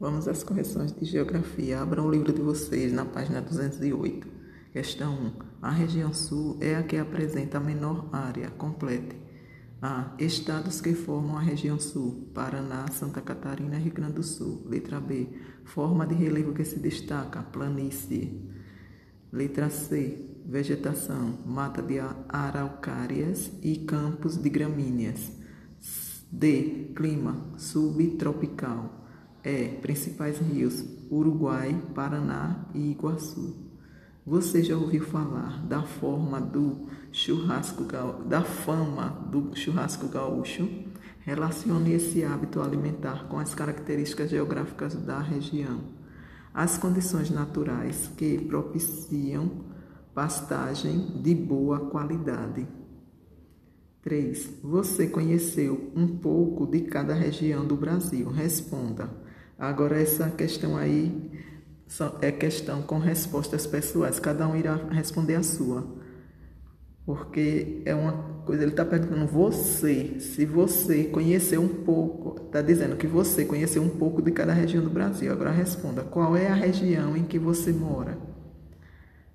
Vamos às correções de geografia. Abram o livro de vocês na página 208. Questão 1. A região sul é a que apresenta a menor área. Complete. A. Estados que formam a região sul: Paraná, Santa Catarina e Rio Grande do Sul. Letra B. Forma de relevo que se destaca: planície. Letra C. Vegetação: mata de araucárias e campos de gramíneas. D. Clima: subtropical. E. Principais rios: Uruguai, Paraná e Iguaçu. Você já ouviu falar da forma do churrasco da fama do churrasco gaúcho? Relacione esse hábito alimentar com as características geográficas da região. As condições naturais que propiciam pastagem de boa qualidade. 3. Você conheceu um pouco de cada região do Brasil? Responda. Agora, essa questão aí é questão com respostas pessoais. Cada um irá responder a sua. Porque é uma coisa, ele está perguntando você, se você conheceu um pouco, está dizendo que você conheceu um pouco de cada região do Brasil. Agora responda, qual é a região em que você mora?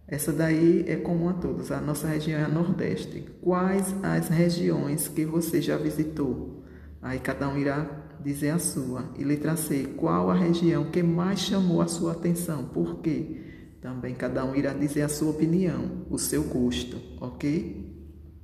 Essa daí é comum a todos. A nossa região é a Nordeste. Quais as regiões que você já visitou? Aí cada um irá dizer a sua. E letra C, qual a região que mais chamou a sua atenção? Por quê? Também cada um irá dizer a sua opinião, o seu gosto, ok?